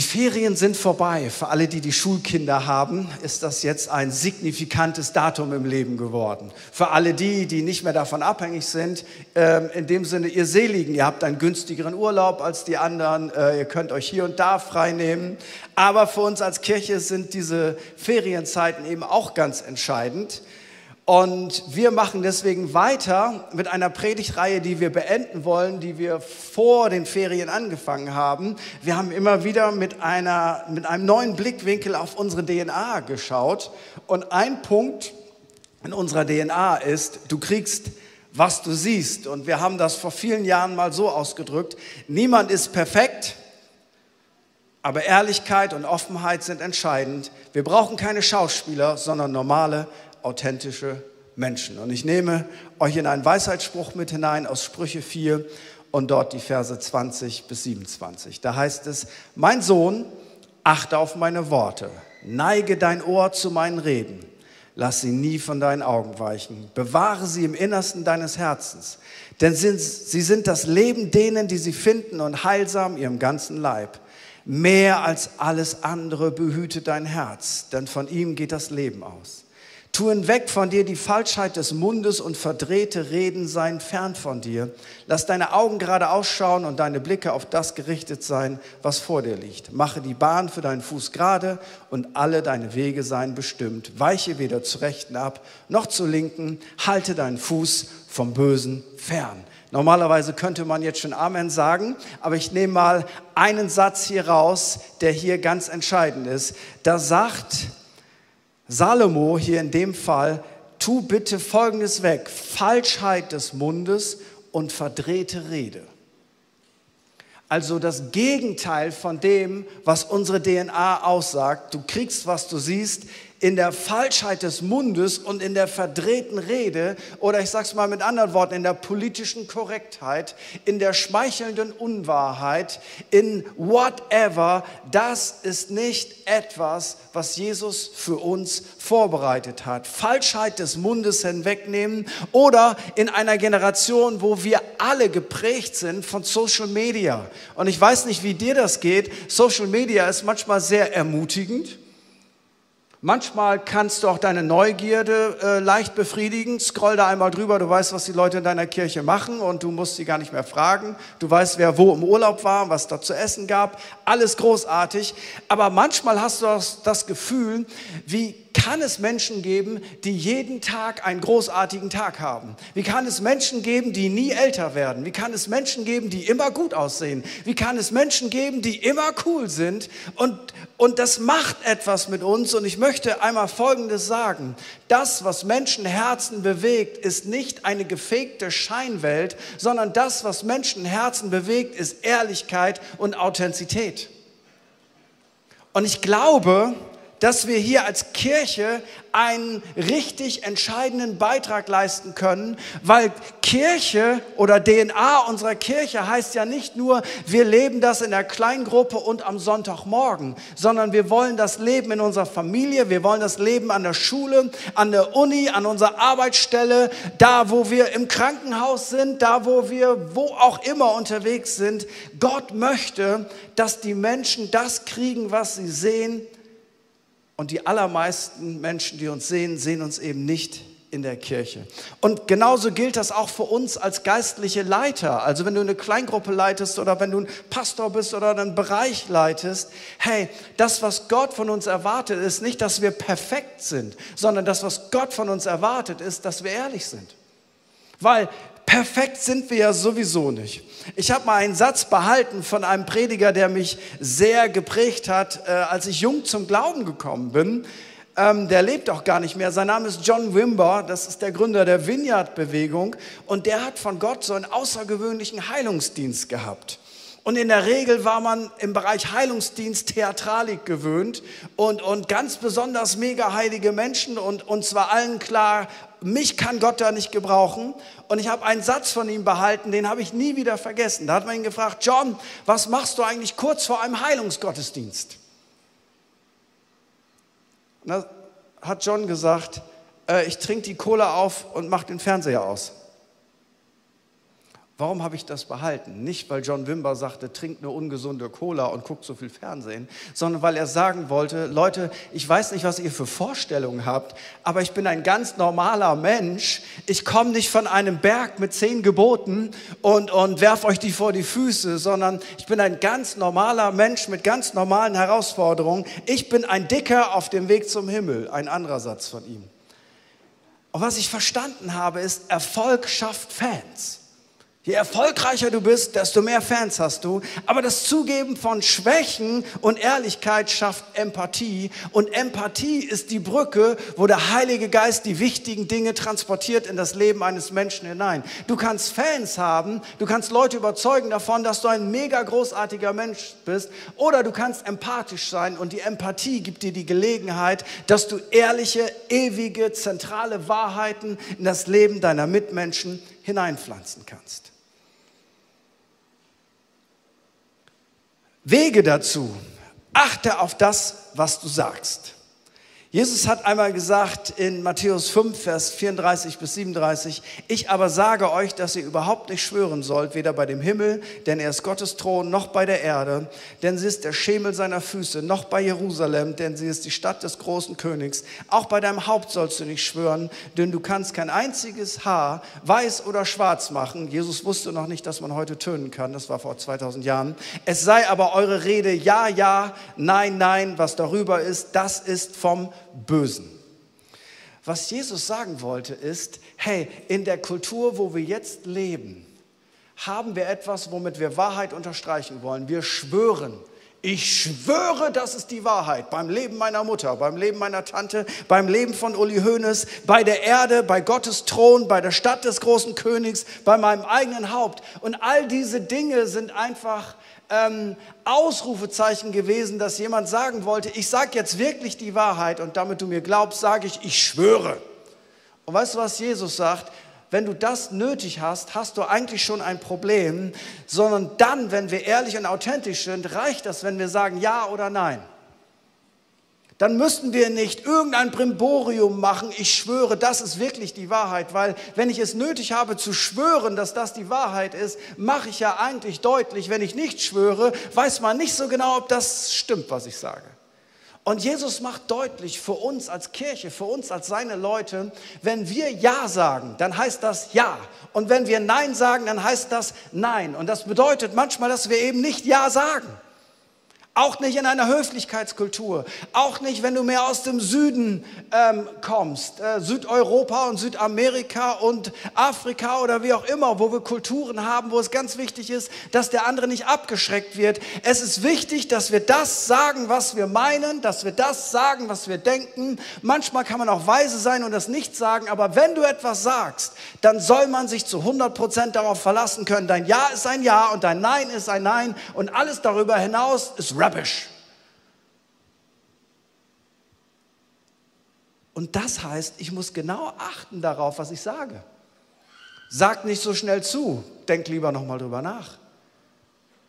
Die Ferien sind vorbei. Für alle, die die Schulkinder haben, ist das jetzt ein signifikantes Datum im Leben geworden. Für alle die, die nicht mehr davon abhängig sind, ähm, in dem Sinne, ihr Seligen, ihr habt einen günstigeren Urlaub als die anderen, äh, ihr könnt euch hier und da frei nehmen. Aber für uns als Kirche sind diese Ferienzeiten eben auch ganz entscheidend. Und wir machen deswegen weiter mit einer Predigtreihe, die wir beenden wollen, die wir vor den Ferien angefangen haben. Wir haben immer wieder mit, einer, mit einem neuen Blickwinkel auf unsere DNA geschaut. Und ein Punkt in unserer DNA ist, du kriegst, was du siehst. Und wir haben das vor vielen Jahren mal so ausgedrückt, niemand ist perfekt, aber Ehrlichkeit und Offenheit sind entscheidend. Wir brauchen keine Schauspieler, sondern normale authentische Menschen. Und ich nehme euch in einen Weisheitsspruch mit hinein aus Sprüche 4 und dort die Verse 20 bis 27. Da heißt es, mein Sohn, achte auf meine Worte, neige dein Ohr zu meinen Reden, lass sie nie von deinen Augen weichen, bewahre sie im Innersten deines Herzens, denn sie sind das Leben denen, die sie finden und heilsam ihrem ganzen Leib. Mehr als alles andere behüte dein Herz, denn von ihm geht das Leben aus. Tu hinweg von dir die Falschheit des Mundes und verdrehte Reden seien fern von dir. Lass deine Augen gerade ausschauen und deine Blicke auf das gerichtet sein, was vor dir liegt. Mache die Bahn für deinen Fuß gerade und alle deine Wege seien bestimmt. Weiche weder zur Rechten ab noch zur Linken. Halte deinen Fuß vom Bösen fern. Normalerweise könnte man jetzt schon Amen sagen, aber ich nehme mal einen Satz hier raus, der hier ganz entscheidend ist. Da sagt Salomo hier in dem Fall, tu bitte Folgendes weg, Falschheit des Mundes und verdrehte Rede. Also das Gegenteil von dem, was unsere DNA aussagt. Du kriegst, was du siehst in der Falschheit des Mundes und in der verdrehten Rede oder ich sage es mal mit anderen Worten, in der politischen Korrektheit, in der schmeichelnden Unwahrheit, in whatever, das ist nicht etwas, was Jesus für uns vorbereitet hat. Falschheit des Mundes hinwegnehmen oder in einer Generation, wo wir alle geprägt sind von Social Media. Und ich weiß nicht, wie dir das geht. Social Media ist manchmal sehr ermutigend. Manchmal kannst du auch deine Neugierde äh, leicht befriedigen. Scroll da einmal drüber, du weißt, was die Leute in deiner Kirche machen und du musst sie gar nicht mehr fragen. Du weißt, wer wo im Urlaub war, was da zu essen gab. Alles großartig. Aber manchmal hast du das, das Gefühl, wie kann es Menschen geben, die jeden Tag einen großartigen Tag haben? Wie kann es Menschen geben, die nie älter werden? Wie kann es Menschen geben, die immer gut aussehen? Wie kann es Menschen geben, die immer cool sind? Und, und das macht etwas mit uns. Und ich möchte einmal Folgendes sagen. Das, was Menschenherzen bewegt, ist nicht eine gefegte Scheinwelt, sondern das, was Menschenherzen bewegt, ist Ehrlichkeit und Authentizität. Und ich glaube, dass wir hier als Kirche einen richtig entscheidenden Beitrag leisten können, weil Kirche oder DNA unserer Kirche heißt ja nicht nur, wir leben das in der Kleingruppe und am Sonntagmorgen, sondern wir wollen das Leben in unserer Familie, wir wollen das Leben an der Schule, an der Uni, an unserer Arbeitsstelle, da wo wir im Krankenhaus sind, da wo wir wo auch immer unterwegs sind. Gott möchte, dass die Menschen das kriegen, was sie sehen und die allermeisten Menschen, die uns sehen, sehen uns eben nicht in der Kirche. Und genauso gilt das auch für uns als geistliche Leiter. Also wenn du eine Kleingruppe leitest oder wenn du ein Pastor bist oder einen Bereich leitest, hey, das, was Gott von uns erwartet, ist nicht, dass wir perfekt sind, sondern das, was Gott von uns erwartet, ist, dass wir ehrlich sind. Weil perfekt sind wir ja sowieso nicht. Ich habe mal einen Satz behalten von einem Prediger, der mich sehr geprägt hat, äh, als ich jung zum Glauben gekommen bin. Ähm, der lebt auch gar nicht mehr. Sein Name ist John Wimber, das ist der Gründer der Vineyard-Bewegung und der hat von Gott so einen außergewöhnlichen Heilungsdienst gehabt. Und in der Regel war man im Bereich Heilungsdienst Theatralik gewöhnt und, und ganz besonders mega heilige Menschen und uns war allen klar, mich kann Gott da nicht gebrauchen. Und ich habe einen Satz von ihm behalten, den habe ich nie wieder vergessen. Da hat man ihn gefragt, John, was machst du eigentlich kurz vor einem Heilungsgottesdienst? Und da hat John gesagt, äh, ich trinke die Cola auf und mache den Fernseher aus. Warum habe ich das behalten? Nicht, weil John Wimber sagte, trink eine ungesunde Cola und guckt so viel Fernsehen, sondern weil er sagen wollte, Leute, ich weiß nicht, was ihr für Vorstellungen habt, aber ich bin ein ganz normaler Mensch. Ich komme nicht von einem Berg mit zehn Geboten und, und werf euch die vor die Füße, sondern ich bin ein ganz normaler Mensch mit ganz normalen Herausforderungen. Ich bin ein Dicker auf dem Weg zum Himmel. Ein anderer Satz von ihm. Und was ich verstanden habe, ist, Erfolg schafft Fans. Je erfolgreicher du bist, desto mehr Fans hast du. Aber das Zugeben von Schwächen und Ehrlichkeit schafft Empathie. Und Empathie ist die Brücke, wo der Heilige Geist die wichtigen Dinge transportiert in das Leben eines Menschen hinein. Du kannst Fans haben, du kannst Leute überzeugen davon, dass du ein mega großartiger Mensch bist. Oder du kannst empathisch sein und die Empathie gibt dir die Gelegenheit, dass du ehrliche, ewige, zentrale Wahrheiten in das Leben deiner Mitmenschen hineinpflanzen kannst. Wege dazu. Achte auf das, was du sagst. Jesus hat einmal gesagt in Matthäus 5, Vers 34 bis 37, ich aber sage euch, dass ihr überhaupt nicht schwören sollt, weder bei dem Himmel, denn er ist Gottes Thron, noch bei der Erde, denn sie ist der Schemel seiner Füße, noch bei Jerusalem, denn sie ist die Stadt des großen Königs. Auch bei deinem Haupt sollst du nicht schwören, denn du kannst kein einziges Haar weiß oder schwarz machen. Jesus wusste noch nicht, dass man heute tönen kann, das war vor 2000 Jahren. Es sei aber eure Rede ja, ja, nein, nein, was darüber ist, das ist vom Bösen. Was Jesus sagen wollte ist, hey, in der Kultur, wo wir jetzt leben, haben wir etwas, womit wir Wahrheit unterstreichen wollen. Wir schwören. Ich schwöre, das ist die Wahrheit. Beim Leben meiner Mutter, beim Leben meiner Tante, beim Leben von Uli Hoeneß, bei der Erde, bei Gottes Thron, bei der Stadt des großen Königs, bei meinem eigenen Haupt. Und all diese Dinge sind einfach ähm, Ausrufezeichen gewesen, dass jemand sagen wollte, ich sage jetzt wirklich die Wahrheit und damit du mir glaubst, sage ich, ich schwöre. Und weißt du, was Jesus sagt? Wenn du das nötig hast, hast du eigentlich schon ein Problem, sondern dann, wenn wir ehrlich und authentisch sind, reicht das, wenn wir sagen Ja oder Nein dann müssten wir nicht irgendein Brimborium machen, ich schwöre, das ist wirklich die Wahrheit, weil wenn ich es nötig habe zu schwören, dass das die Wahrheit ist, mache ich ja eigentlich deutlich, wenn ich nicht schwöre, weiß man nicht so genau, ob das stimmt, was ich sage. Und Jesus macht deutlich für uns als Kirche, für uns als seine Leute, wenn wir Ja sagen, dann heißt das Ja. Und wenn wir Nein sagen, dann heißt das Nein. Und das bedeutet manchmal, dass wir eben nicht Ja sagen. Auch nicht in einer Höflichkeitskultur. Auch nicht, wenn du mehr aus dem Süden ähm, kommst. Äh, Südeuropa und Südamerika und Afrika oder wie auch immer, wo wir Kulturen haben, wo es ganz wichtig ist, dass der andere nicht abgeschreckt wird. Es ist wichtig, dass wir das sagen, was wir meinen, dass wir das sagen, was wir denken. Manchmal kann man auch weise sein und das nicht sagen, aber wenn du etwas sagst, dann soll man sich zu 100 Prozent darauf verlassen können. Dein Ja ist ein Ja und dein Nein ist ein Nein und alles darüber hinaus ist rubbish. Und das heißt, ich muss genau achten darauf, was ich sage. Sag nicht so schnell zu, denk lieber noch mal drüber nach.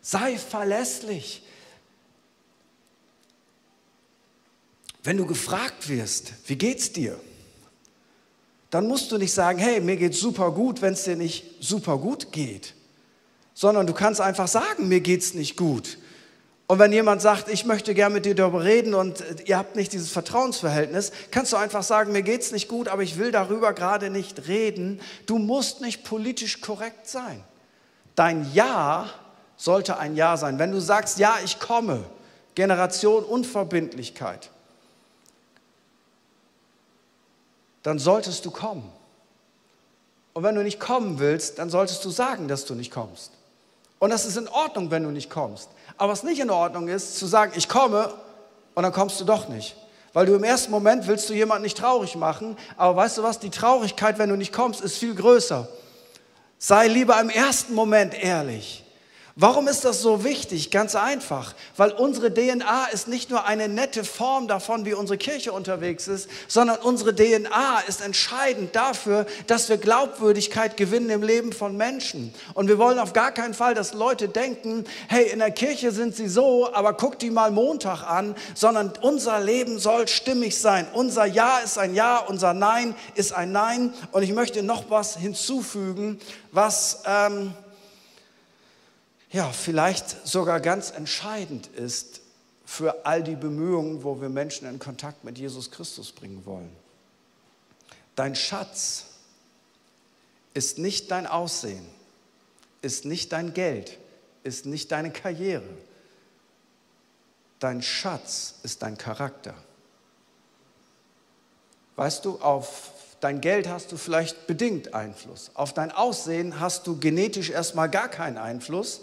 Sei verlässlich. Wenn du gefragt wirst, wie geht's dir? Dann musst du nicht sagen, hey, mir geht's super gut, wenn es dir nicht super gut geht, sondern du kannst einfach sagen, mir geht's nicht gut. Und wenn jemand sagt, ich möchte gern mit dir darüber reden und äh, ihr habt nicht dieses Vertrauensverhältnis, kannst du einfach sagen, mir geht's nicht gut, aber ich will darüber gerade nicht reden. Du musst nicht politisch korrekt sein. Dein Ja sollte ein Ja sein. Wenn du sagst, ja, ich komme, Generation Unverbindlichkeit, dann solltest du kommen. Und wenn du nicht kommen willst, dann solltest du sagen, dass du nicht kommst. Und das ist in Ordnung, wenn du nicht kommst. Aber was nicht in Ordnung ist, zu sagen, ich komme und dann kommst du doch nicht. Weil du im ersten Moment willst du jemanden nicht traurig machen, aber weißt du was, die Traurigkeit, wenn du nicht kommst, ist viel größer. Sei lieber im ersten Moment ehrlich. Warum ist das so wichtig? Ganz einfach, weil unsere DNA ist nicht nur eine nette Form davon, wie unsere Kirche unterwegs ist, sondern unsere DNA ist entscheidend dafür, dass wir Glaubwürdigkeit gewinnen im Leben von Menschen. Und wir wollen auf gar keinen Fall, dass Leute denken, hey, in der Kirche sind sie so, aber guck die mal Montag an, sondern unser Leben soll stimmig sein. Unser Ja ist ein Ja, unser Nein ist ein Nein. Und ich möchte noch was hinzufügen, was... Ähm, ja, vielleicht sogar ganz entscheidend ist für all die Bemühungen, wo wir Menschen in Kontakt mit Jesus Christus bringen wollen. Dein Schatz ist nicht dein Aussehen, ist nicht dein Geld, ist nicht deine Karriere. Dein Schatz ist dein Charakter. Weißt du, auf dein Geld hast du vielleicht bedingt Einfluss. Auf dein Aussehen hast du genetisch erstmal gar keinen Einfluss.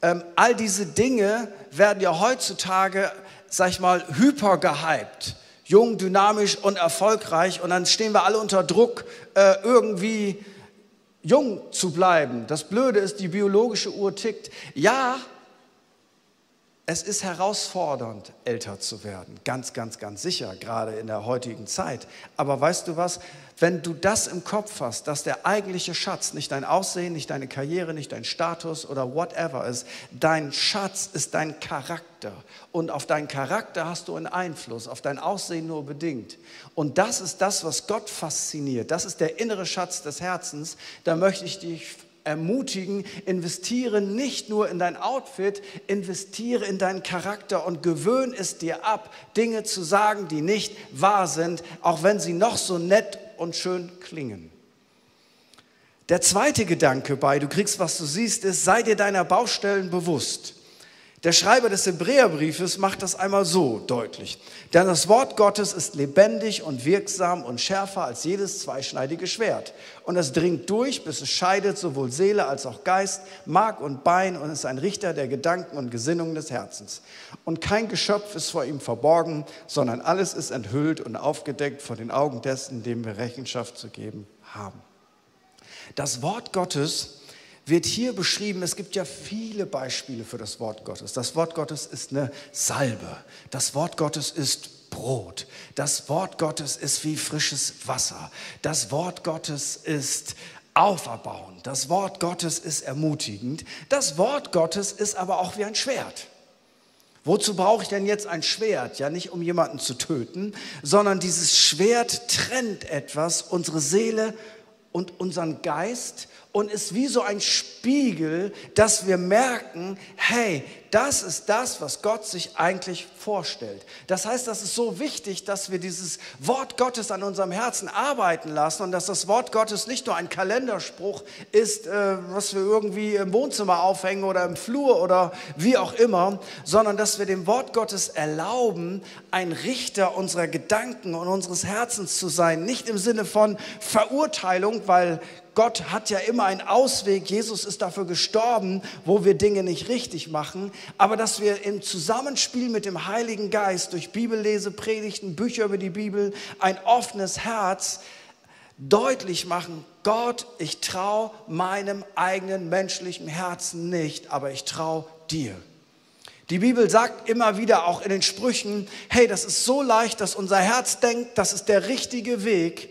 Ähm, all diese Dinge werden ja heutzutage, sag ich mal, hyper gehypt. Jung, dynamisch und erfolgreich. Und dann stehen wir alle unter Druck, äh, irgendwie jung zu bleiben. Das Blöde ist, die biologische Uhr tickt. Ja, es ist herausfordernd, älter zu werden. Ganz, ganz, ganz sicher, gerade in der heutigen Zeit. Aber weißt du was? Wenn du das im Kopf hast, dass der eigentliche Schatz nicht dein Aussehen, nicht deine Karriere, nicht dein Status oder whatever ist, dein Schatz ist dein Charakter. Und auf deinen Charakter hast du einen Einfluss, auf dein Aussehen nur bedingt. Und das ist das, was Gott fasziniert. Das ist der innere Schatz des Herzens. Da möchte ich dich ermutigen, investiere nicht nur in dein Outfit, investiere in deinen Charakter und gewöhn es dir ab, Dinge zu sagen, die nicht wahr sind, auch wenn sie noch so nett und schön klingen. Der zweite Gedanke bei, du kriegst, was du siehst, ist, sei dir deiner Baustellen bewusst. Der Schreiber des Hebräerbriefes macht das einmal so deutlich. Denn das Wort Gottes ist lebendig und wirksam und schärfer als jedes zweischneidige Schwert. Und es dringt durch, bis es scheidet sowohl Seele als auch Geist, Mark und Bein und ist ein Richter der Gedanken und Gesinnungen des Herzens. Und kein Geschöpf ist vor ihm verborgen, sondern alles ist enthüllt und aufgedeckt vor den Augen dessen, dem wir Rechenschaft zu geben haben. Das Wort Gottes wird hier beschrieben, es gibt ja viele Beispiele für das Wort Gottes. Das Wort Gottes ist eine Salbe. Das Wort Gottes ist Brot. Das Wort Gottes ist wie frisches Wasser. Das Wort Gottes ist auferbauend. Das Wort Gottes ist ermutigend. Das Wort Gottes ist aber auch wie ein Schwert. Wozu brauche ich denn jetzt ein Schwert? Ja, nicht um jemanden zu töten, sondern dieses Schwert trennt etwas, unsere Seele und unseren Geist und ist wie so ein Spiegel, dass wir merken, hey, das ist das, was Gott sich eigentlich vorstellt. Das heißt, das ist so wichtig, dass wir dieses Wort Gottes an unserem Herzen arbeiten lassen und dass das Wort Gottes nicht nur ein Kalenderspruch ist, äh, was wir irgendwie im Wohnzimmer aufhängen oder im Flur oder wie auch immer, sondern dass wir dem Wort Gottes erlauben, ein Richter unserer Gedanken und unseres Herzens zu sein. Nicht im Sinne von Verurteilung, weil Gott hat ja immer einen Ausweg. Jesus ist dafür gestorben, wo wir Dinge nicht richtig machen. Aber dass wir im Zusammenspiel mit dem Heiligen Geist durch Bibellese, Predigten, Bücher über die Bibel, ein offenes Herz deutlich machen, Gott, ich traue meinem eigenen menschlichen Herzen nicht, aber ich traue dir. Die Bibel sagt immer wieder auch in den Sprüchen, hey, das ist so leicht, dass unser Herz denkt, das ist der richtige Weg.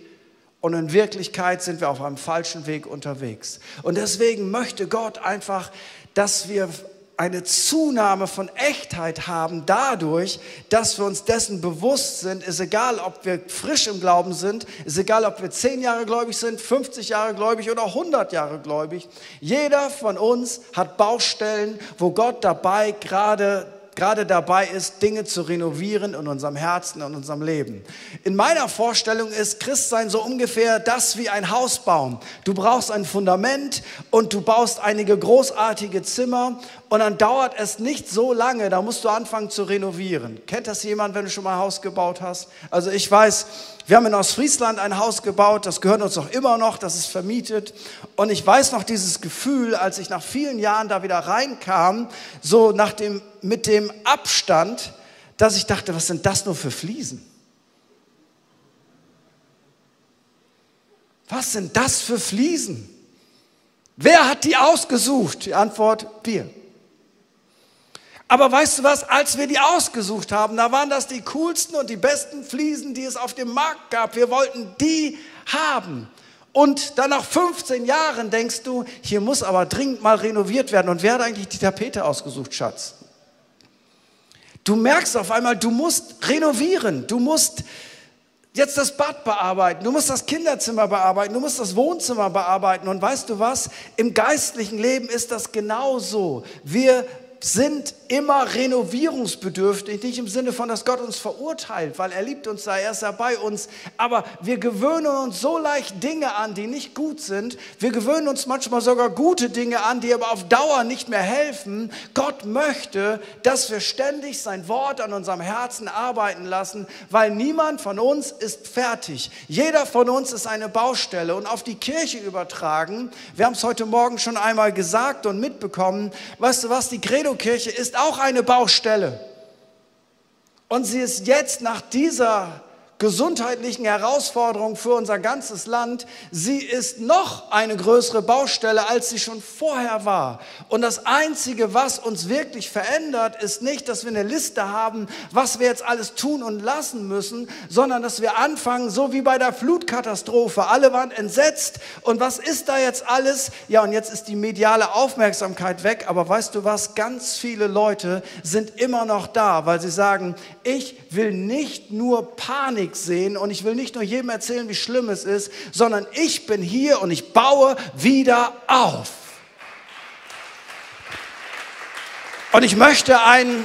Und in Wirklichkeit sind wir auf einem falschen Weg unterwegs. Und deswegen möchte Gott einfach, dass wir eine Zunahme von Echtheit haben dadurch, dass wir uns dessen bewusst sind, ist egal, ob wir frisch im Glauben sind, ist egal, ob wir zehn Jahre gläubig sind, 50 Jahre gläubig oder 100 Jahre gläubig. Jeder von uns hat Baustellen, wo Gott dabei gerade gerade dabei ist, Dinge zu renovieren in unserem Herzen, in unserem Leben. In meiner Vorstellung ist Christsein so ungefähr das wie ein Haus. Du brauchst ein Fundament und du baust einige großartige Zimmer und dann dauert es nicht so lange, da musst du anfangen zu renovieren. Kennt das jemand, wenn du schon mal ein Haus gebaut hast? Also ich weiß, wir haben in Ostfriesland ein Haus gebaut, das gehört uns auch immer noch, das ist vermietet. Und ich weiß noch dieses Gefühl, als ich nach vielen Jahren da wieder reinkam, so nach dem, mit dem Abstand, dass ich dachte, was sind das nur für Fliesen? Was sind das für Fliesen? Wer hat die ausgesucht? Die Antwort, wir. Aber weißt du was, als wir die ausgesucht haben, da waren das die coolsten und die besten Fliesen, die es auf dem Markt gab. Wir wollten die haben. Und dann nach 15 Jahren denkst du, hier muss aber dringend mal renoviert werden. Und wer hat eigentlich die Tapete ausgesucht, Schatz? Du merkst auf einmal, du musst renovieren, du musst jetzt das Bad bearbeiten, du musst das Kinderzimmer bearbeiten, du musst das Wohnzimmer bearbeiten. Und weißt du was? Im geistlichen Leben ist das genauso. Wir sind immer renovierungsbedürftig, nicht im Sinne von, dass Gott uns verurteilt, weil er liebt uns da, er ist da bei uns, aber wir gewöhnen uns so leicht Dinge an, die nicht gut sind. Wir gewöhnen uns manchmal sogar gute Dinge an, die aber auf Dauer nicht mehr helfen. Gott möchte, dass wir ständig sein Wort an unserem Herzen arbeiten lassen, weil niemand von uns ist fertig. Jeder von uns ist eine Baustelle und auf die Kirche übertragen. Wir haben es heute Morgen schon einmal gesagt und mitbekommen. Weißt du was, die Credo-Kirche ist auch eine Baustelle. Und sie ist jetzt nach dieser gesundheitlichen Herausforderung für unser ganzes Land, sie ist noch eine größere Baustelle, als sie schon vorher war. Und das Einzige, was uns wirklich verändert, ist nicht, dass wir eine Liste haben, was wir jetzt alles tun und lassen müssen, sondern dass wir anfangen, so wie bei der Flutkatastrophe. Alle waren entsetzt. Und was ist da jetzt alles? Ja, und jetzt ist die mediale Aufmerksamkeit weg. Aber weißt du was? Ganz viele Leute sind immer noch da, weil sie sagen, ich will nicht nur Panik sehen und ich will nicht nur jedem erzählen, wie schlimm es ist, sondern ich bin hier und ich baue wieder auf. Und ich möchte einen,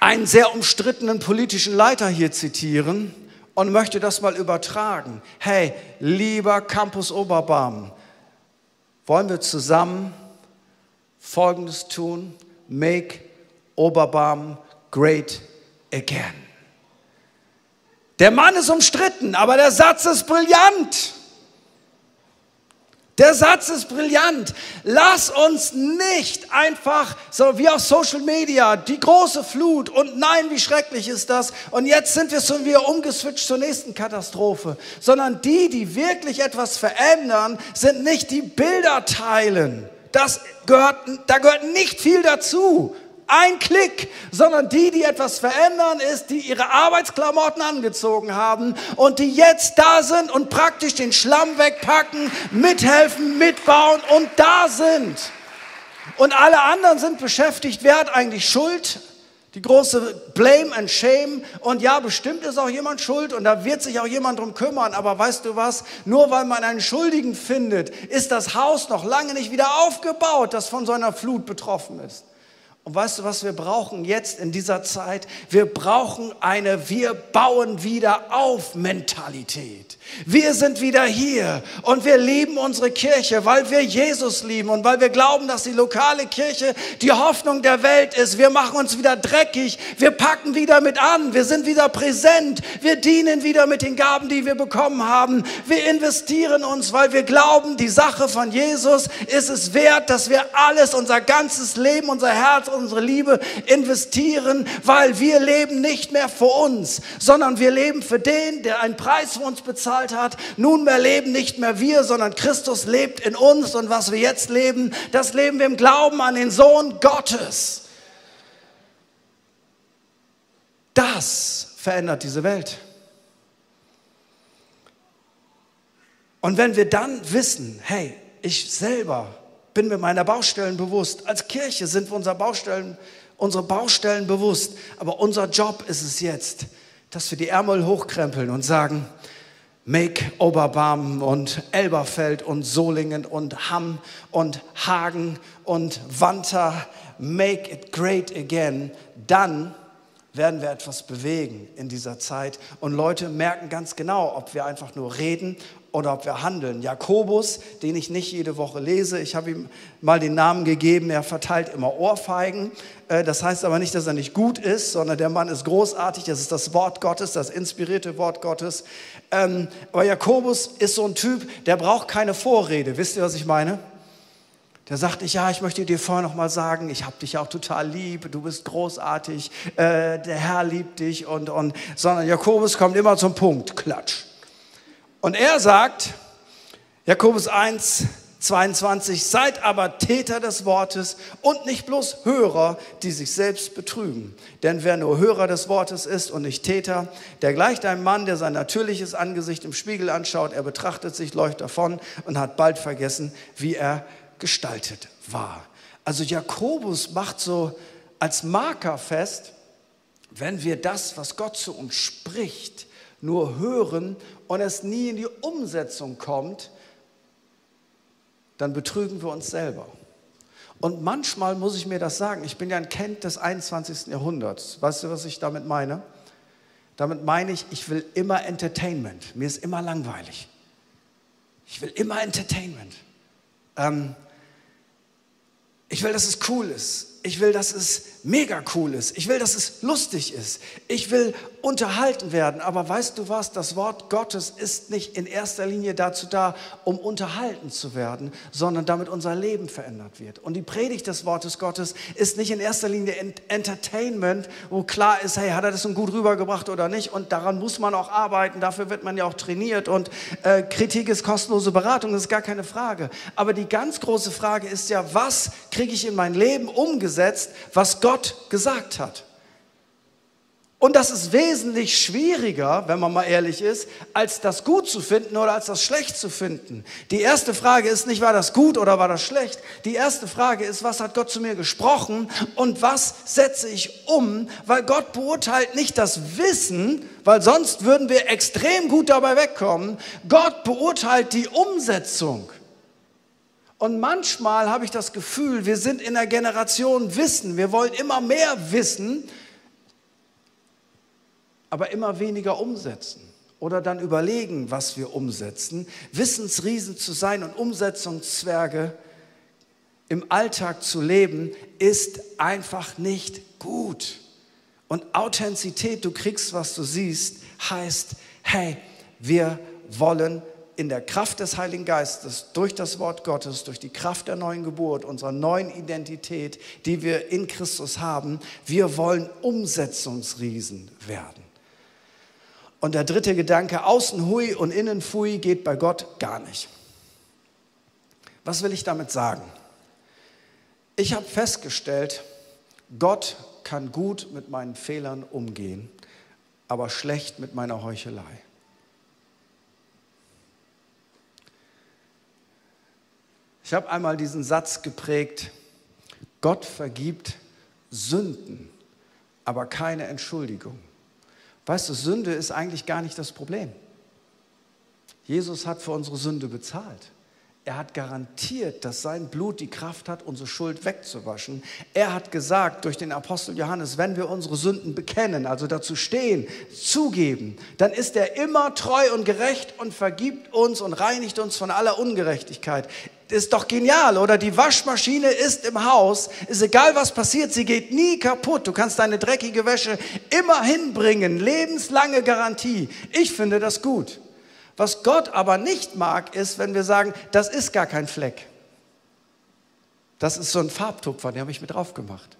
einen sehr umstrittenen politischen Leiter hier zitieren und möchte das mal übertragen. Hey, lieber Campus Oberbarm, wollen wir zusammen Folgendes tun? Make Oberbarm great again. Der Mann ist umstritten, aber der Satz ist brillant. Der Satz ist brillant. Lass uns nicht einfach so wie auf Social Media die große Flut und nein, wie schrecklich ist das und jetzt sind wir schon wieder umgeswitcht zur nächsten Katastrophe, sondern die, die wirklich etwas verändern, sind nicht die Bilder teilen. Das gehört, da gehört nicht viel dazu ein Klick, sondern die, die etwas verändern, ist, die ihre Arbeitsklamotten angezogen haben und die jetzt da sind und praktisch den Schlamm wegpacken, mithelfen, mitbauen und da sind. Und alle anderen sind beschäftigt, wer hat eigentlich Schuld? Die große Blame and Shame. Und ja, bestimmt ist auch jemand schuld und da wird sich auch jemand drum kümmern. Aber weißt du was? Nur weil man einen Schuldigen findet, ist das Haus noch lange nicht wieder aufgebaut, das von so einer Flut betroffen ist. Und weißt du, was wir brauchen jetzt in dieser Zeit? Wir brauchen eine Wir bauen wieder auf Mentalität. Wir sind wieder hier und wir lieben unsere Kirche, weil wir Jesus lieben und weil wir glauben, dass die lokale Kirche die Hoffnung der Welt ist. Wir machen uns wieder dreckig, wir packen wieder mit an, wir sind wieder präsent, wir dienen wieder mit den Gaben, die wir bekommen haben. Wir investieren uns, weil wir glauben, die Sache von Jesus ist es wert, dass wir alles, unser ganzes Leben, unser Herz, unsere Liebe investieren, weil wir leben nicht mehr für uns, sondern wir leben für den, der einen Preis für uns bezahlt bezahlt hat. Nunmehr leben nicht mehr wir, sondern Christus lebt in uns und was wir jetzt leben, das leben wir im Glauben an den Sohn Gottes. Das verändert diese Welt. Und wenn wir dann wissen, hey, ich selber bin mir meiner Baustellen bewusst, als Kirche sind wir unserer Baustellen, unsere Baustellen bewusst, aber unser Job ist es jetzt, dass wir die Ärmel hochkrempeln und sagen, Make Oberbarm und Elberfeld und Solingen und Hamm und Hagen und Wanta, make it great again, dann werden wir etwas bewegen in dieser Zeit. Und Leute merken ganz genau, ob wir einfach nur reden oder ob wir handeln. Jakobus, den ich nicht jede Woche lese, ich habe ihm mal den Namen gegeben, er verteilt immer Ohrfeigen. Äh, das heißt aber nicht, dass er nicht gut ist, sondern der Mann ist großartig. Das ist das Wort Gottes, das inspirierte Wort Gottes. Ähm, aber Jakobus ist so ein Typ, der braucht keine Vorrede. Wisst ihr, was ich meine? Der sagt nicht, ja, ich möchte dir vorher noch mal sagen, ich habe dich auch total lieb, du bist großartig, äh, der Herr liebt dich und, und, sondern Jakobus kommt immer zum Punkt, klatsch. Und er sagt, Jakobus 1, 22, seid aber Täter des Wortes und nicht bloß Hörer, die sich selbst betrügen. Denn wer nur Hörer des Wortes ist und nicht Täter, der gleicht einem Mann, der sein natürliches Angesicht im Spiegel anschaut, er betrachtet sich, läuft davon und hat bald vergessen, wie er gestaltet war. Also Jakobus macht so als Marker fest, wenn wir das, was Gott zu uns spricht, nur hören und es nie in die Umsetzung kommt, dann betrügen wir uns selber. Und manchmal muss ich mir das sagen, ich bin ja ein Kind des 21. Jahrhunderts. Weißt du, was ich damit meine? Damit meine ich, ich will immer Entertainment. Mir ist immer langweilig. Ich will immer Entertainment. Ähm, ich will, dass es cool ist. Ich will, dass es mega cool ist. Ich will, dass es lustig ist. Ich will unterhalten werden. Aber weißt du was? Das Wort Gottes ist nicht in erster Linie dazu da, um unterhalten zu werden, sondern damit unser Leben verändert wird. Und die Predigt des Wortes Gottes ist nicht in erster Linie Entertainment, wo klar ist, hey, hat er das nun gut rübergebracht oder nicht? Und daran muss man auch arbeiten. Dafür wird man ja auch trainiert. Und äh, Kritik ist kostenlose Beratung, das ist gar keine Frage. Aber die ganz große Frage ist ja, was kriege ich in mein Leben umgesetzt, was Gott gesagt hat? Und das ist wesentlich schwieriger, wenn man mal ehrlich ist, als das gut zu finden oder als das schlecht zu finden. Die erste Frage ist nicht, war das gut oder war das schlecht? Die erste Frage ist, was hat Gott zu mir gesprochen und was setze ich um? Weil Gott beurteilt nicht das Wissen, weil sonst würden wir extrem gut dabei wegkommen. Gott beurteilt die Umsetzung. Und manchmal habe ich das Gefühl, wir sind in der Generation Wissen. Wir wollen immer mehr wissen aber immer weniger umsetzen oder dann überlegen, was wir umsetzen. Wissensriesen zu sein und Umsetzungszwerge im Alltag zu leben, ist einfach nicht gut. Und Authentizität, du kriegst, was du siehst, heißt, hey, wir wollen in der Kraft des Heiligen Geistes, durch das Wort Gottes, durch die Kraft der neuen Geburt, unserer neuen Identität, die wir in Christus haben, wir wollen Umsetzungsriesen werden. Und der dritte Gedanke, außen hui und innen fui, geht bei Gott gar nicht. Was will ich damit sagen? Ich habe festgestellt, Gott kann gut mit meinen Fehlern umgehen, aber schlecht mit meiner Heuchelei. Ich habe einmal diesen Satz geprägt, Gott vergibt Sünden, aber keine Entschuldigung. Weißt du, Sünde ist eigentlich gar nicht das Problem. Jesus hat für unsere Sünde bezahlt. Er hat garantiert, dass sein Blut die Kraft hat, unsere Schuld wegzuwaschen. Er hat gesagt durch den Apostel Johannes, wenn wir unsere Sünden bekennen, also dazu stehen, zugeben, dann ist er immer treu und gerecht und vergibt uns und reinigt uns von aller Ungerechtigkeit. Ist doch genial, oder? Die Waschmaschine ist im Haus, ist egal was passiert, sie geht nie kaputt. Du kannst deine dreckige Wäsche immer hinbringen, lebenslange Garantie. Ich finde das gut. Was Gott aber nicht mag, ist, wenn wir sagen, das ist gar kein Fleck. Das ist so ein Farbtupfer, den habe ich mit drauf gemacht.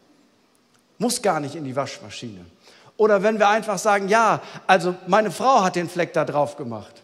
Muss gar nicht in die Waschmaschine. Oder wenn wir einfach sagen, ja, also meine Frau hat den Fleck da drauf gemacht.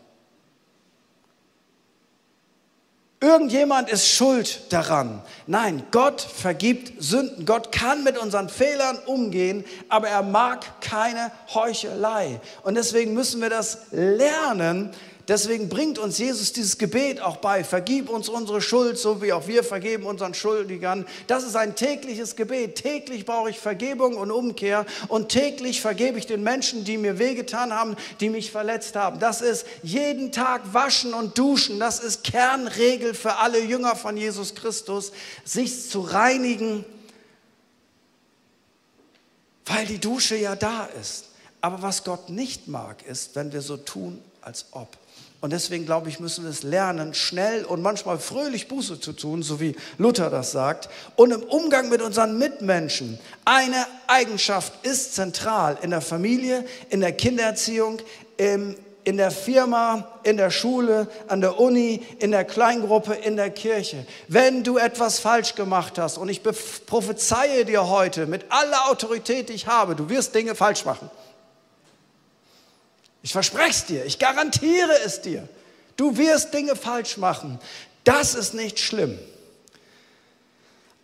Irgendjemand ist schuld daran. Nein, Gott vergibt Sünden. Gott kann mit unseren Fehlern umgehen, aber er mag keine Heuchelei. Und deswegen müssen wir das lernen, Deswegen bringt uns Jesus dieses Gebet auch bei. Vergib uns unsere Schuld, so wie auch wir vergeben unseren Schuldigern. Das ist ein tägliches Gebet. Täglich brauche ich Vergebung und Umkehr und täglich vergebe ich den Menschen, die mir wehgetan haben, die mich verletzt haben. Das ist jeden Tag waschen und duschen. Das ist Kernregel für alle Jünger von Jesus Christus, sich zu reinigen, weil die Dusche ja da ist. Aber was Gott nicht mag, ist, wenn wir so tun, als ob. Und deswegen glaube ich, müssen wir es lernen, schnell und manchmal fröhlich Buße zu tun, so wie Luther das sagt. Und im Umgang mit unseren Mitmenschen. Eine Eigenschaft ist zentral in der Familie, in der Kindererziehung, im, in der Firma, in der Schule, an der Uni, in der Kleingruppe, in der Kirche. Wenn du etwas falsch gemacht hast und ich prophezeie dir heute mit aller Autorität, die ich habe, du wirst Dinge falsch machen. Ich verspreche es dir, ich garantiere es dir. Du wirst Dinge falsch machen. Das ist nicht schlimm.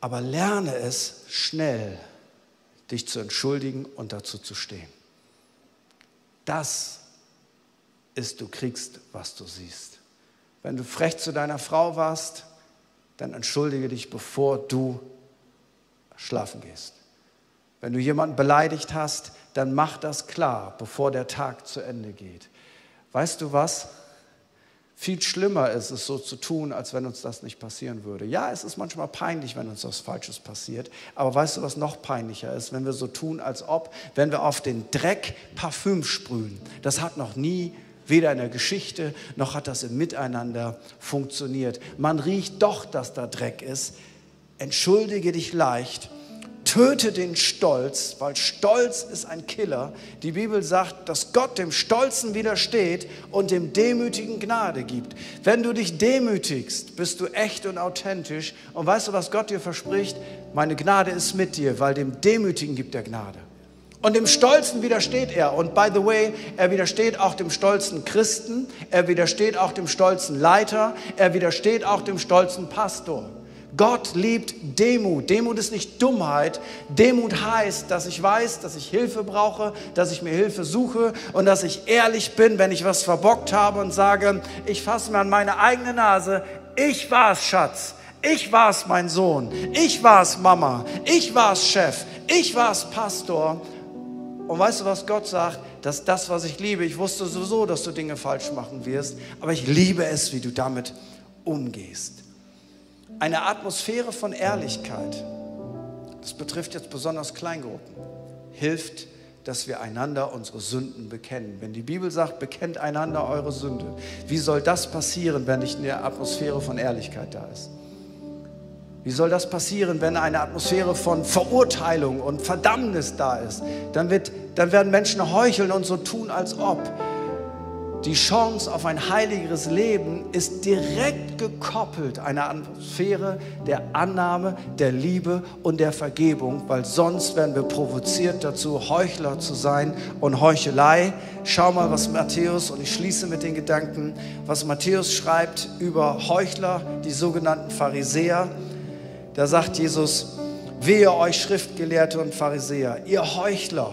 Aber lerne es schnell, dich zu entschuldigen und dazu zu stehen. Das ist, du kriegst, was du siehst. Wenn du frech zu deiner Frau warst, dann entschuldige dich, bevor du schlafen gehst. Wenn du jemanden beleidigt hast, dann mach das klar, bevor der Tag zu Ende geht. Weißt du was? Viel schlimmer ist es, so zu tun, als wenn uns das nicht passieren würde. Ja, es ist manchmal peinlich, wenn uns was Falsches passiert. Aber weißt du, was noch peinlicher ist? Wenn wir so tun, als ob, wenn wir auf den Dreck Parfüm sprühen. Das hat noch nie Weder in der Geschichte noch hat das im Miteinander funktioniert. Man riecht doch, dass da Dreck ist. Entschuldige dich leicht töte den Stolz, weil Stolz ist ein Killer. Die Bibel sagt, dass Gott dem Stolzen widersteht und dem Demütigen Gnade gibt. Wenn du dich demütigst, bist du echt und authentisch. Und weißt du, was Gott dir verspricht? Meine Gnade ist mit dir, weil dem Demütigen gibt er Gnade. Und dem Stolzen widersteht er. Und by the way, er widersteht auch dem stolzen Christen, er widersteht auch dem stolzen Leiter, er widersteht auch dem stolzen Pastor. Gott liebt Demut. Demut ist nicht Dummheit. Demut heißt, dass ich weiß, dass ich Hilfe brauche, dass ich mir Hilfe suche und dass ich ehrlich bin, wenn ich was verbockt habe und sage, ich fasse mir an meine eigene Nase. Ich war's, Schatz. Ich war's, mein Sohn. Ich war's, Mama. Ich war's, Chef. Ich war's, Pastor. Und weißt du, was Gott sagt? Dass das, was ich liebe, ich wusste sowieso, dass du Dinge falsch machen wirst, aber ich liebe es, wie du damit umgehst eine Atmosphäre von Ehrlichkeit, das betrifft jetzt besonders Kleingruppen, hilft, dass wir einander unsere Sünden bekennen. Wenn die Bibel sagt, bekennt einander eure Sünde, wie soll das passieren, wenn nicht eine Atmosphäre von Ehrlichkeit da ist? Wie soll das passieren, wenn eine Atmosphäre von Verurteilung und Verdammnis da ist? Dann, wird, dann werden Menschen heucheln und so tun, als ob. Die Chance auf ein heiligeres Leben ist direkt gekoppelt einer Atmosphäre der Annahme, der Liebe und der Vergebung, weil sonst werden wir provoziert dazu, Heuchler zu sein und Heuchelei. Schau mal, was Matthäus, und ich schließe mit den Gedanken, was Matthäus schreibt über Heuchler, die sogenannten Pharisäer. Da sagt Jesus, wehe euch Schriftgelehrte und Pharisäer, ihr Heuchler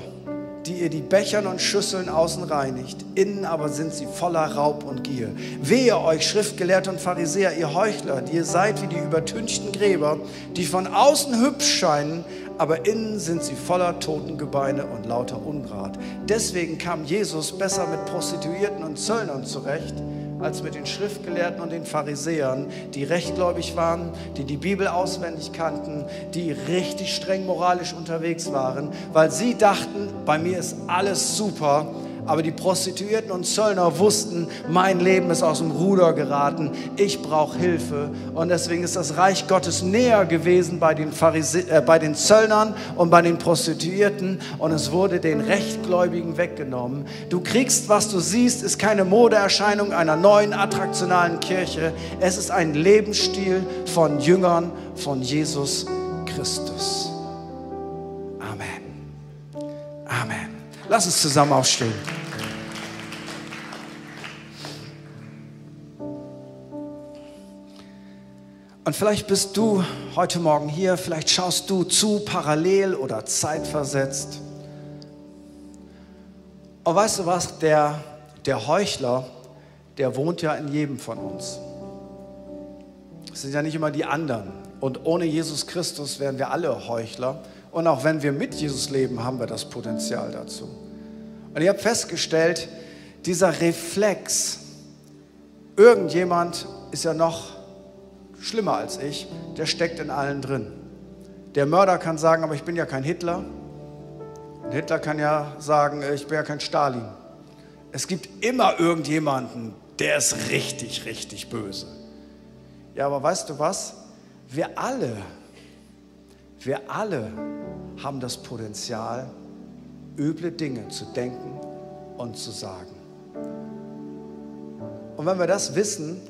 die ihr die Bechern und Schüsseln außen reinigt, innen aber sind sie voller Raub und Gier. Wehe euch, Schriftgelehrte und Pharisäer, ihr Heuchler, die ihr seid wie die übertünchten Gräber, die von außen hübsch scheinen, aber innen sind sie voller Totengebeine und lauter Unrat. Deswegen kam Jesus besser mit Prostituierten und Zöllnern zurecht, als mit den Schriftgelehrten und den Pharisäern, die rechtgläubig waren, die die Bibel auswendig kannten, die richtig streng moralisch unterwegs waren, weil sie dachten, bei mir ist alles super aber die Prostituierten und Zöllner wussten, mein Leben ist aus dem Ruder geraten, ich brauche Hilfe. Und deswegen ist das Reich Gottes näher gewesen bei den, Pharise äh, bei den Zöllnern und bei den Prostituierten und es wurde den Rechtgläubigen weggenommen. Du kriegst, was du siehst, ist keine Modeerscheinung einer neuen attraktionalen Kirche. Es ist ein Lebensstil von Jüngern von Jesus Christus. Lass uns zusammen aufstehen. Und vielleicht bist du heute Morgen hier, vielleicht schaust du zu, parallel oder zeitversetzt. Und weißt du was, der, der Heuchler, der wohnt ja in jedem von uns. Es sind ja nicht immer die anderen. Und ohne Jesus Christus wären wir alle Heuchler. Und auch wenn wir mit Jesus leben, haben wir das Potenzial dazu. Und ich habe festgestellt, dieser Reflex, irgendjemand ist ja noch schlimmer als ich, der steckt in allen drin. Der Mörder kann sagen, aber ich bin ja kein Hitler. Und Hitler kann ja sagen, ich bin ja kein Stalin. Es gibt immer irgendjemanden, der ist richtig, richtig böse. Ja, aber weißt du was? Wir alle, wir alle haben das Potenzial, üble Dinge zu denken und zu sagen. Und wenn wir das wissen,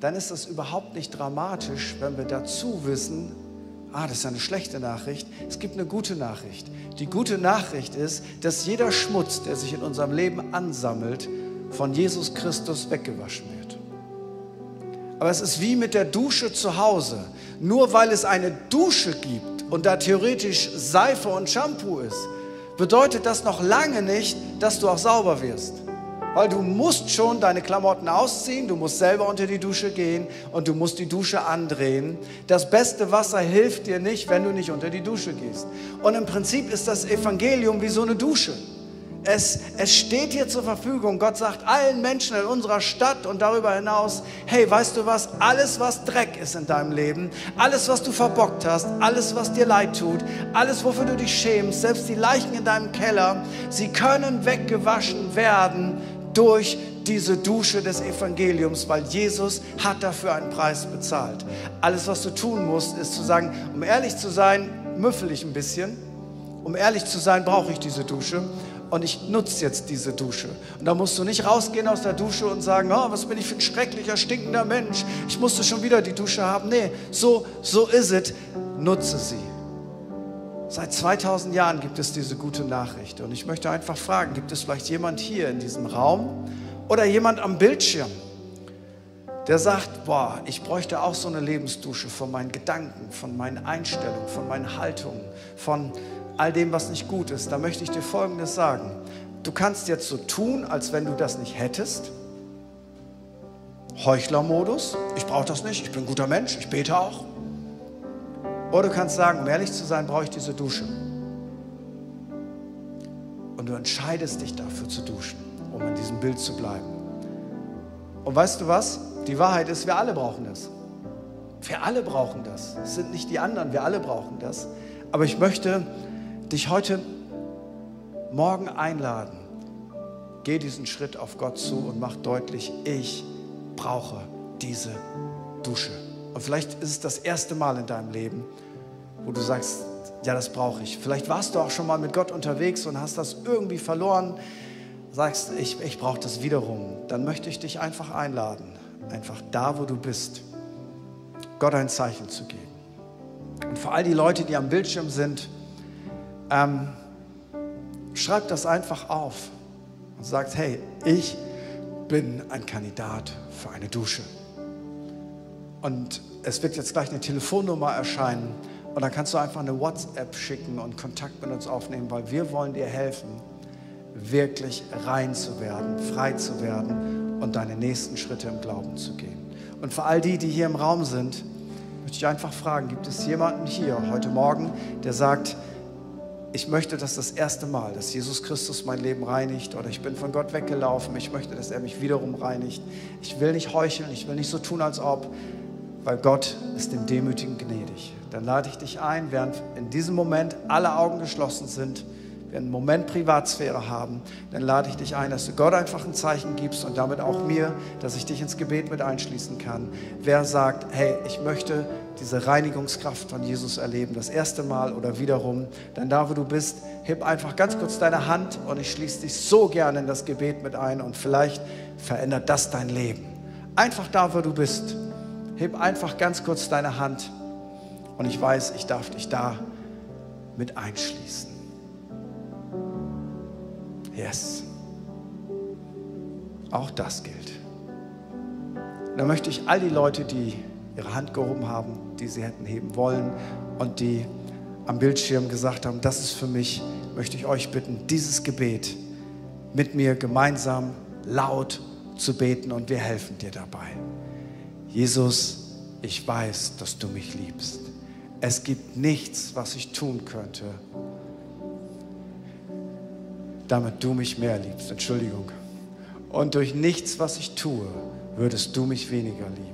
dann ist das überhaupt nicht dramatisch, wenn wir dazu wissen, ah, das ist eine schlechte Nachricht. Es gibt eine gute Nachricht. Die gute Nachricht ist, dass jeder Schmutz, der sich in unserem Leben ansammelt, von Jesus Christus weggewaschen wird. Aber es ist wie mit der Dusche zu Hause. Nur weil es eine Dusche gibt und da theoretisch Seife und Shampoo ist, bedeutet das noch lange nicht, dass du auch sauber wirst weil du musst schon deine Klamotten ausziehen, du musst selber unter die Dusche gehen und du musst die Dusche andrehen. Das beste Wasser hilft dir nicht, wenn du nicht unter die Dusche gehst. Und im Prinzip ist das Evangelium wie so eine Dusche. Es, es steht hier zur Verfügung. Gott sagt allen Menschen in unserer Stadt und darüber hinaus, hey, weißt du was, alles, was Dreck ist in deinem Leben, alles, was du verbockt hast, alles, was dir leid tut, alles, wofür du dich schämst, selbst die Leichen in deinem Keller, sie können weggewaschen werden durch diese Dusche des Evangeliums, weil Jesus hat dafür einen Preis bezahlt. Alles, was du tun musst, ist zu sagen, um ehrlich zu sein, müffel ich ein bisschen. Um ehrlich zu sein, brauche ich diese Dusche und ich nutze jetzt diese Dusche. Und da musst du nicht rausgehen aus der Dusche und sagen, oh, was bin ich für ein schrecklicher, stinkender Mensch. Ich musste schon wieder die Dusche haben. Nee, so, so ist es. Nutze sie. Seit 2000 Jahren gibt es diese gute Nachricht. Und ich möchte einfach fragen, gibt es vielleicht jemand hier in diesem Raum, oder jemand am Bildschirm, der sagt, boah, ich bräuchte auch so eine Lebensdusche von meinen Gedanken, von meinen Einstellungen, von meinen Haltungen, von all dem, was nicht gut ist. Da möchte ich dir Folgendes sagen. Du kannst jetzt so tun, als wenn du das nicht hättest. Heuchlermodus, ich brauche das nicht, ich bin ein guter Mensch, ich bete auch. Oder du kannst sagen, um ehrlich zu sein, brauche ich diese Dusche. Und du entscheidest dich dafür zu duschen um in diesem Bild zu bleiben. Und weißt du was? Die Wahrheit ist, wir alle brauchen das. Wir alle brauchen das. Es sind nicht die anderen, wir alle brauchen das. Aber ich möchte dich heute Morgen einladen. Geh diesen Schritt auf Gott zu und mach deutlich, ich brauche diese Dusche. Und vielleicht ist es das erste Mal in deinem Leben, wo du sagst, ja, das brauche ich. Vielleicht warst du auch schon mal mit Gott unterwegs und hast das irgendwie verloren sagst, ich, ich brauche das wiederum, dann möchte ich dich einfach einladen, einfach da, wo du bist, Gott ein Zeichen zu geben. Und für all die Leute, die am Bildschirm sind, ähm, schreib das einfach auf und sagt, hey, ich bin ein Kandidat für eine Dusche. Und es wird jetzt gleich eine Telefonnummer erscheinen und dann kannst du einfach eine WhatsApp schicken und Kontakt mit uns aufnehmen, weil wir wollen dir helfen wirklich rein zu werden, frei zu werden und deine nächsten Schritte im Glauben zu gehen. Und für all die, die hier im Raum sind, möchte ich einfach fragen, gibt es jemanden hier heute Morgen, der sagt, ich möchte das das erste Mal, dass Jesus Christus mein Leben reinigt oder ich bin von Gott weggelaufen, ich möchte, dass er mich wiederum reinigt. Ich will nicht heucheln, ich will nicht so tun, als ob, weil Gott ist dem Demütigen gnädig. Dann lade ich dich ein, während in diesem Moment alle Augen geschlossen sind, wir einen Moment Privatsphäre haben, dann lade ich dich ein, dass du Gott einfach ein Zeichen gibst und damit auch mir, dass ich dich ins Gebet mit einschließen kann. Wer sagt, hey, ich möchte diese Reinigungskraft von Jesus erleben, das erste Mal oder wiederum, dann da, wo du bist, heb einfach ganz kurz deine Hand und ich schließe dich so gerne in das Gebet mit ein und vielleicht verändert das dein Leben. Einfach da, wo du bist, heb einfach ganz kurz deine Hand und ich weiß, ich darf dich da mit einschließen. Yes. Auch das gilt. Da möchte ich all die Leute, die ihre Hand gehoben haben, die sie hätten heben wollen und die am Bildschirm gesagt haben, das ist für mich, möchte ich euch bitten, dieses Gebet mit mir gemeinsam laut zu beten und wir helfen dir dabei. Jesus, ich weiß, dass du mich liebst. Es gibt nichts, was ich tun könnte, damit du mich mehr liebst. Entschuldigung. Und durch nichts, was ich tue, würdest du mich weniger lieben.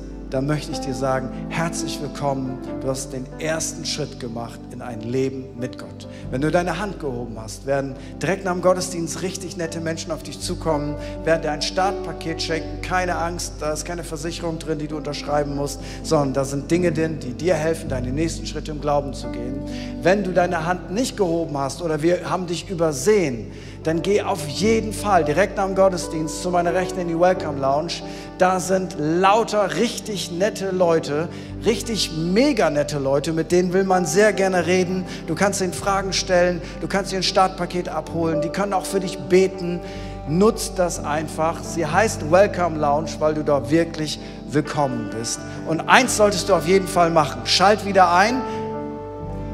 dann möchte ich dir sagen, herzlich willkommen. Du hast den ersten Schritt gemacht in ein Leben mit Gott. Wenn du deine Hand gehoben hast, werden direkt nach dem Gottesdienst richtig nette Menschen auf dich zukommen, werden dir ein Startpaket schenken. Keine Angst, da ist keine Versicherung drin, die du unterschreiben musst, sondern da sind Dinge drin, die dir helfen, deine nächsten Schritte im Glauben zu gehen. Wenn du deine Hand nicht gehoben hast oder wir haben dich übersehen, dann geh auf jeden Fall direkt nach dem Gottesdienst zu meiner Rechten in die Welcome Lounge. Da sind lauter richtig nette Leute, richtig mega nette Leute, mit denen will man sehr gerne reden. Du kannst ihnen Fragen stellen, du kannst ihr ein Startpaket abholen, die können auch für dich beten. Nutzt das einfach. Sie heißt Welcome Lounge, weil du da wirklich willkommen bist. Und eins solltest du auf jeden Fall machen. Schalt wieder ein,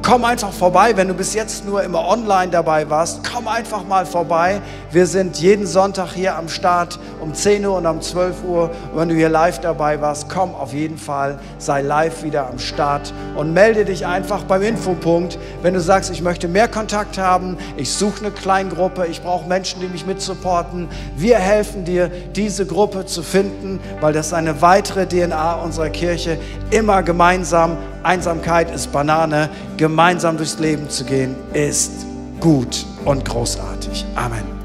Komm einfach vorbei, wenn du bis jetzt nur immer online dabei warst. Komm einfach mal vorbei. Wir sind jeden Sonntag hier am Start um 10 Uhr und um 12 Uhr. Und wenn du hier live dabei warst, komm auf jeden Fall, sei live wieder am Start und melde dich einfach beim Infopunkt, wenn du sagst, ich möchte mehr Kontakt haben, ich suche eine Kleingruppe, ich brauche Menschen, die mich mitsupporten. Wir helfen dir, diese Gruppe zu finden, weil das eine weitere DNA unserer Kirche, immer gemeinsam Einsamkeit ist Banane. Gemeinsam durchs Leben zu gehen ist gut und großartig. Amen.